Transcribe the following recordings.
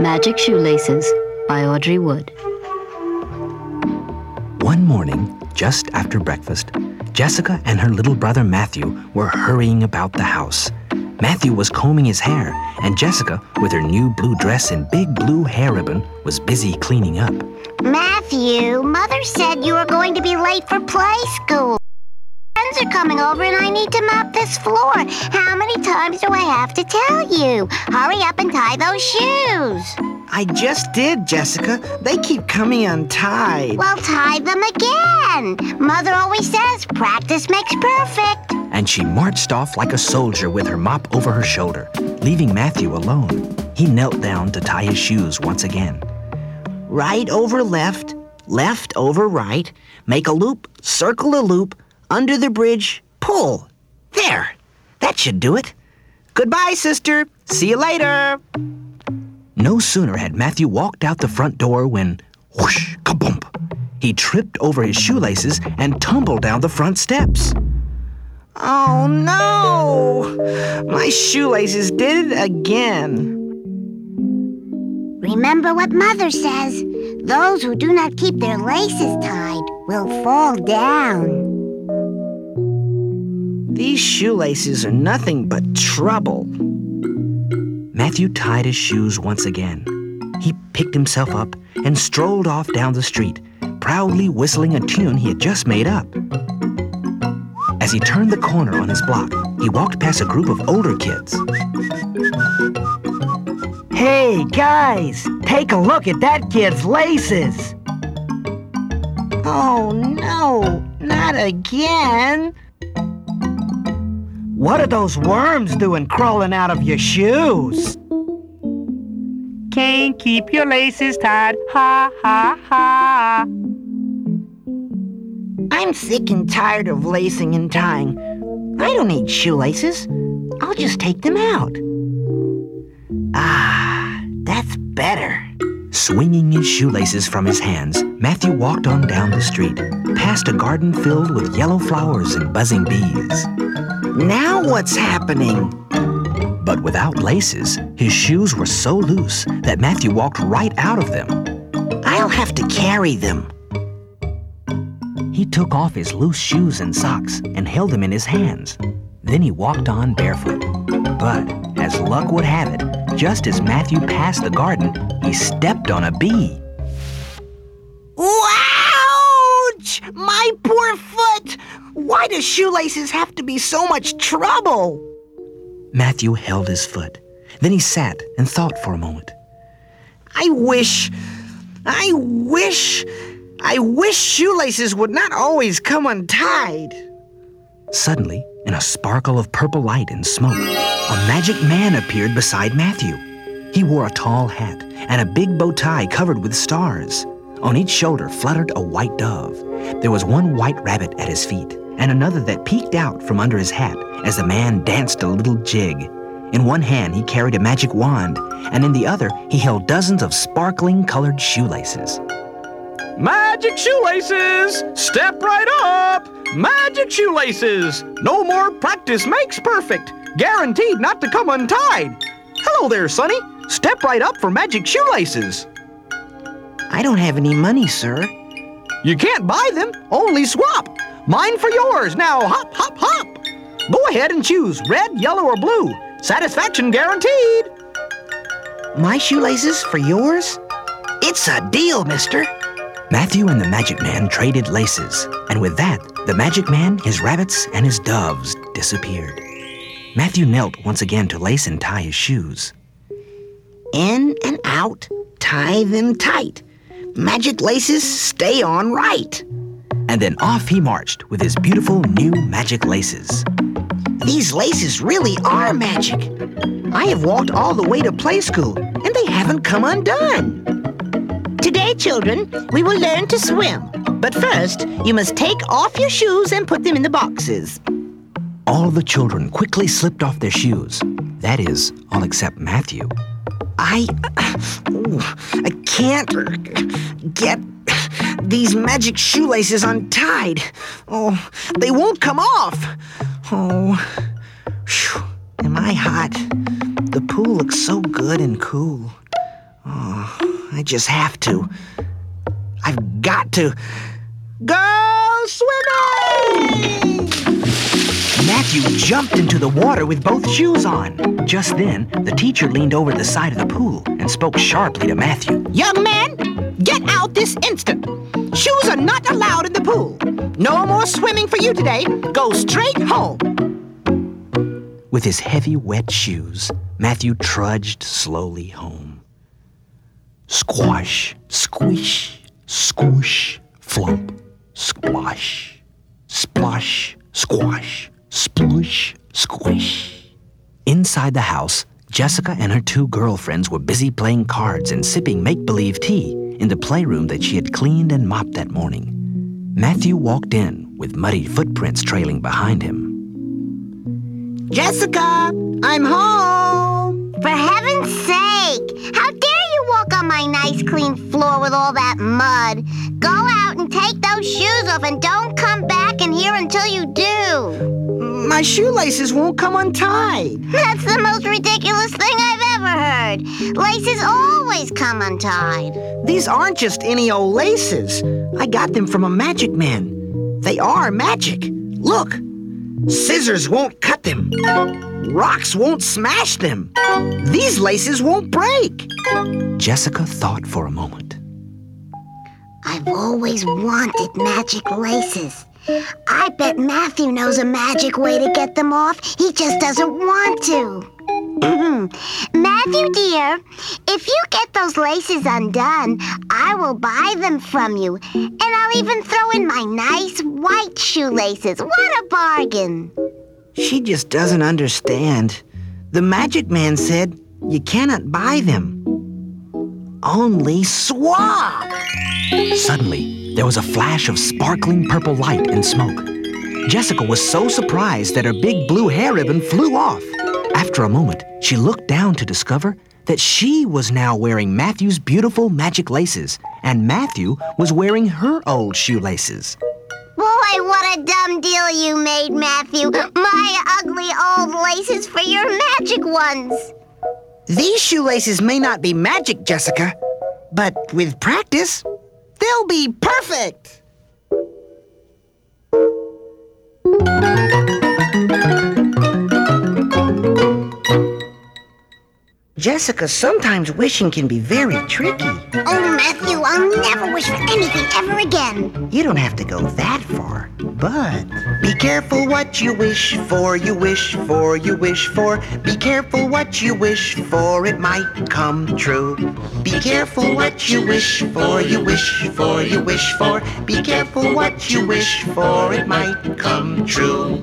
Magic Shoelaces by Audrey Wood. One morning, just after breakfast, Jessica and her little brother Matthew were hurrying about the house. Matthew was combing his hair, and Jessica, with her new blue dress and big blue hair ribbon, was busy cleaning up. Matthew, Mother said you were going to be late for play school. Friends are coming over and I need to mop this floor. How many times do I have to tell you? Hurry up and tie those shoes. I just did, Jessica. They keep coming untied. Well, tie them again. Mother always says practice makes perfect. And she marched off like a soldier with her mop over her shoulder, leaving Matthew alone. He knelt down to tie his shoes once again. Right over left, left over right. Make a loop, circle a loop, under the bridge, pull. There. That should do it. Goodbye, sister. See you later. No sooner had Matthew walked out the front door when, whoosh, kabump, he tripped over his shoelaces and tumbled down the front steps. Oh no! My shoelaces did it again. Remember what Mother says those who do not keep their laces tied will fall down. These shoelaces are nothing but trouble. Matthew tied his shoes once again. He picked himself up and strolled off down the street, proudly whistling a tune he had just made up. As he turned the corner on his block, he walked past a group of older kids. Hey, guys, take a look at that kid's laces. Oh no, not again. What are those worms doing crawling out of your shoes? Can't keep your laces tied, ha ha ha. I'm sick and tired of lacing and tying. I don't need shoelaces. I'll just take them out. Ah, that's better. Swinging his shoelaces from his hands, Matthew walked on down the street, past a garden filled with yellow flowers and buzzing bees. Now what's happening? But without laces, his shoes were so loose that Matthew walked right out of them. I'll have to carry them. He took off his loose shoes and socks and held them in his hands. Then he walked on barefoot. But, as luck would have it, just as Matthew passed the garden, he stepped on a bee. Why do shoelaces have to be so much trouble? Matthew held his foot. Then he sat and thought for a moment. I wish, I wish, I wish shoelaces would not always come untied. Suddenly, in a sparkle of purple light and smoke, a magic man appeared beside Matthew. He wore a tall hat and a big bow tie covered with stars. On each shoulder fluttered a white dove. There was one white rabbit at his feet, and another that peeked out from under his hat as the man danced a little jig. In one hand, he carried a magic wand, and in the other, he held dozens of sparkling colored shoelaces. Magic shoelaces! Step right up! Magic shoelaces! No more practice makes perfect. Guaranteed not to come untied. Hello there, Sonny. Step right up for magic shoelaces. I don't have any money, sir. You can't buy them, only swap. Mine for yours. Now hop, hop, hop. Go ahead and choose red, yellow, or blue. Satisfaction guaranteed. My shoelaces for yours? It's a deal, mister. Matthew and the magic man traded laces, and with that, the magic man, his rabbits, and his doves disappeared. Matthew knelt once again to lace and tie his shoes. In and out, tie them tight. Magic laces stay on right. And then off he marched with his beautiful new magic laces. These laces really are magic. I have walked all the way to play school, and they haven't come undone. Today, children, we will learn to swim. But first, you must take off your shoes and put them in the boxes. All the children quickly slipped off their shoes. That is, all except Matthew. I. I can't get these magic shoelaces untied. Oh, they won't come off. Oh, whew. I hot. The pool looks so good and cool. Oh, I just have to. I've got to go swimming! Matthew jumped into the water with both shoes on. Just then, the teacher leaned over the side of the pool and spoke sharply to Matthew. Young man, get out this instant. Shoes are not allowed in the pool. No more swimming for you today. Go straight home. With his heavy, wet shoes, Matthew trudged slowly home. Squash, squish, squish, flump, squash, splosh, squash, splush, squish. Inside the house, Jessica and her two girlfriends were busy playing cards and sipping make believe tea in the playroom that she had cleaned and mopped that morning. Matthew walked in with muddy footprints trailing behind him. Jessica, I'm home. For heaven's sake! How dare you walk on my nice clean floor with all that mud? Go out and take those shoes off and don't come back in here until you do. My shoelaces won't come untied. That's the most ridiculous thing I've ever heard. Laces always come untied. These aren't just any old laces. I got them from a magic man. They are magic. Look, scissors won't cut them. Rocks won't smash them. These laces won't break. Jessica thought for a moment. I've always wanted magic laces. I bet Matthew knows a magic way to get them off. He just doesn't want to. Mm-hmm. Matthew, dear, if you get those laces undone, I will buy them from you. And I'll even throw in my nice white shoelaces. What a bargain! She just doesn't understand. The magic man said you cannot buy them. Only swap. Suddenly, there was a flash of sparkling purple light and smoke. Jessica was so surprised that her big blue hair ribbon flew off. After a moment, she looked down to discover that she was now wearing Matthew's beautiful magic laces, and Matthew was wearing her old shoelaces. Boy, what a dumb deal you made, Matthew. My ugly old laces for your magic ones. These shoelaces may not be magic, Jessica, but with practice, they'll be perfect. Jessica, sometimes wishing can be very tricky. Oh, Matthew, I'll never wish for anything ever again. You don't have to go that far, but be careful what you wish for, you wish for, you wish for. Be careful what you wish for, it might come true. Be careful what you wish for, you wish for, you wish for. Be careful what you wish for, it might come true.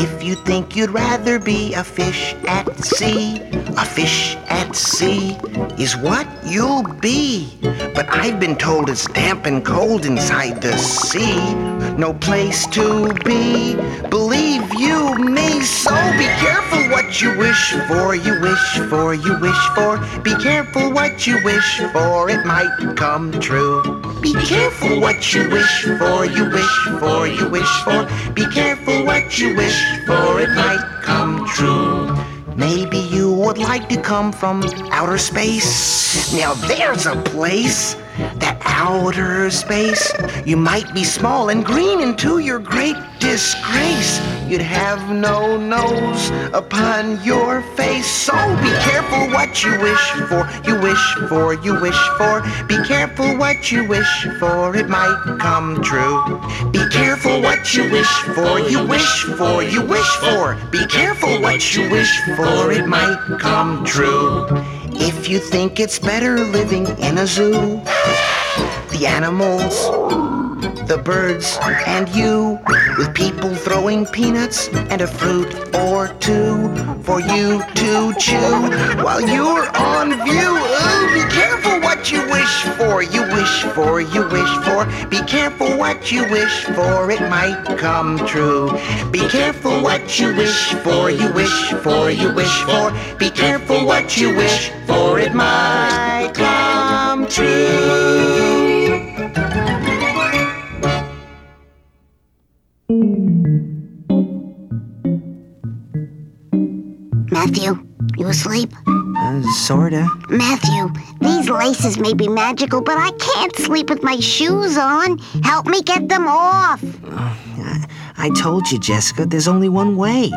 If you think you'd rather be a fish at sea, a fish at sea is what you'll be. But I've been told it's damp and cold inside the sea. No place to be. Believe you me, so be careful what you wish for, you wish for, you wish for. Be careful what you wish for, it might come true. Be careful what you wish for, you wish for, you wish for. Be careful what you wish for, it might come true. Maybe you would like to come from outer space. Now there's a place. That outer space. You might be small and green and to your great disgrace. You'd have no nose upon your face. So be careful what you wish for, you wish for, you wish for. Be careful what you wish for, it might come true. Be careful what you wish for, you wish for, you wish for. Be careful what you wish for, it might come true. If you think it's better living in a zoo, the animals, the birds, and you, with people throwing peanuts and a fruit or two for you to chew while you're on view. Ooh, be careful what you wish for, you wish for, you wish for. Be careful what you wish for, it might come true. Be careful what you wish for, you wish for, you wish for. Be careful what you wish for, it might come true. Matthew, you asleep? Uh, sorta. Matthew, these laces may be magical, but I can't sleep with my shoes on. Help me get them off. I, I told you, Jessica, there's only one way.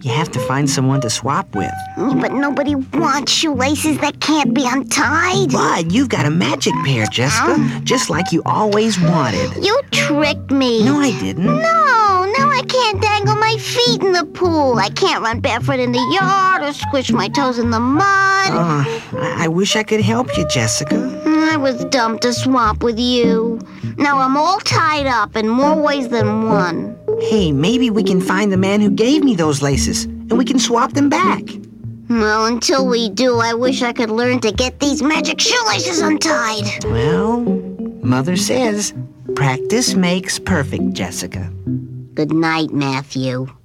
You have to find someone to swap with. But nobody wants shoelaces that can't be untied. But you've got a magic pair, Jessica, just like you always wanted. You tricked me. No, I didn't. No, I can't dangle my feet in the pool. I can't run barefoot in the yard or squish my toes in the mud. Uh, I, wish I could help you, Jessica. I was dumped to swamp with you. Now I'm all tied up in more ways than one. Hey, maybe we can find the man who gave me those laces, and we can swap them back. Well, until we do, I wish I could learn to get these magic shoelaces untied. Well, Mother says practice makes perfect, Jessica. Good night, Matthew.